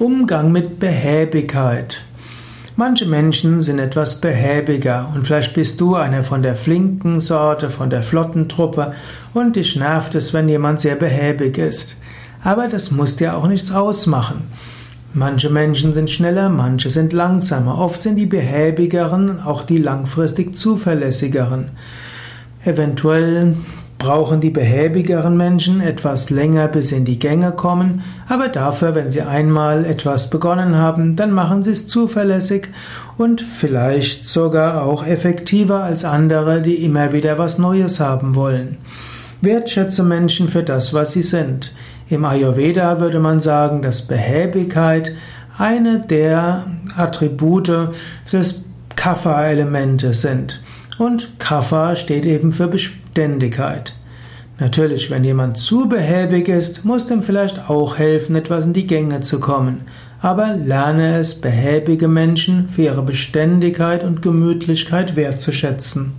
Umgang mit Behäbigkeit. Manche Menschen sind etwas behäbiger und vielleicht bist du einer von der flinken Sorte, von der flotten Truppe und dich nervt es, wenn jemand sehr behäbig ist. Aber das muss dir auch nichts ausmachen. Manche Menschen sind schneller, manche sind langsamer. Oft sind die behäbigeren auch die langfristig zuverlässigeren. Eventuell brauchen die behäbigeren Menschen etwas länger, bis in die Gänge kommen, aber dafür, wenn sie einmal etwas begonnen haben, dann machen sie es zuverlässig und vielleicht sogar auch effektiver als andere, die immer wieder was Neues haben wollen. Wertschätze Menschen für das, was sie sind. Im Ayurveda würde man sagen, dass Behäbigkeit eine der Attribute des Kapha-Elemente sind. Und Kapha steht eben für Beständigkeit. Natürlich, wenn jemand zu behäbig ist, muss dem vielleicht auch helfen, etwas in die Gänge zu kommen. Aber lerne es, behäbige Menschen für ihre Beständigkeit und Gemütlichkeit wertzuschätzen.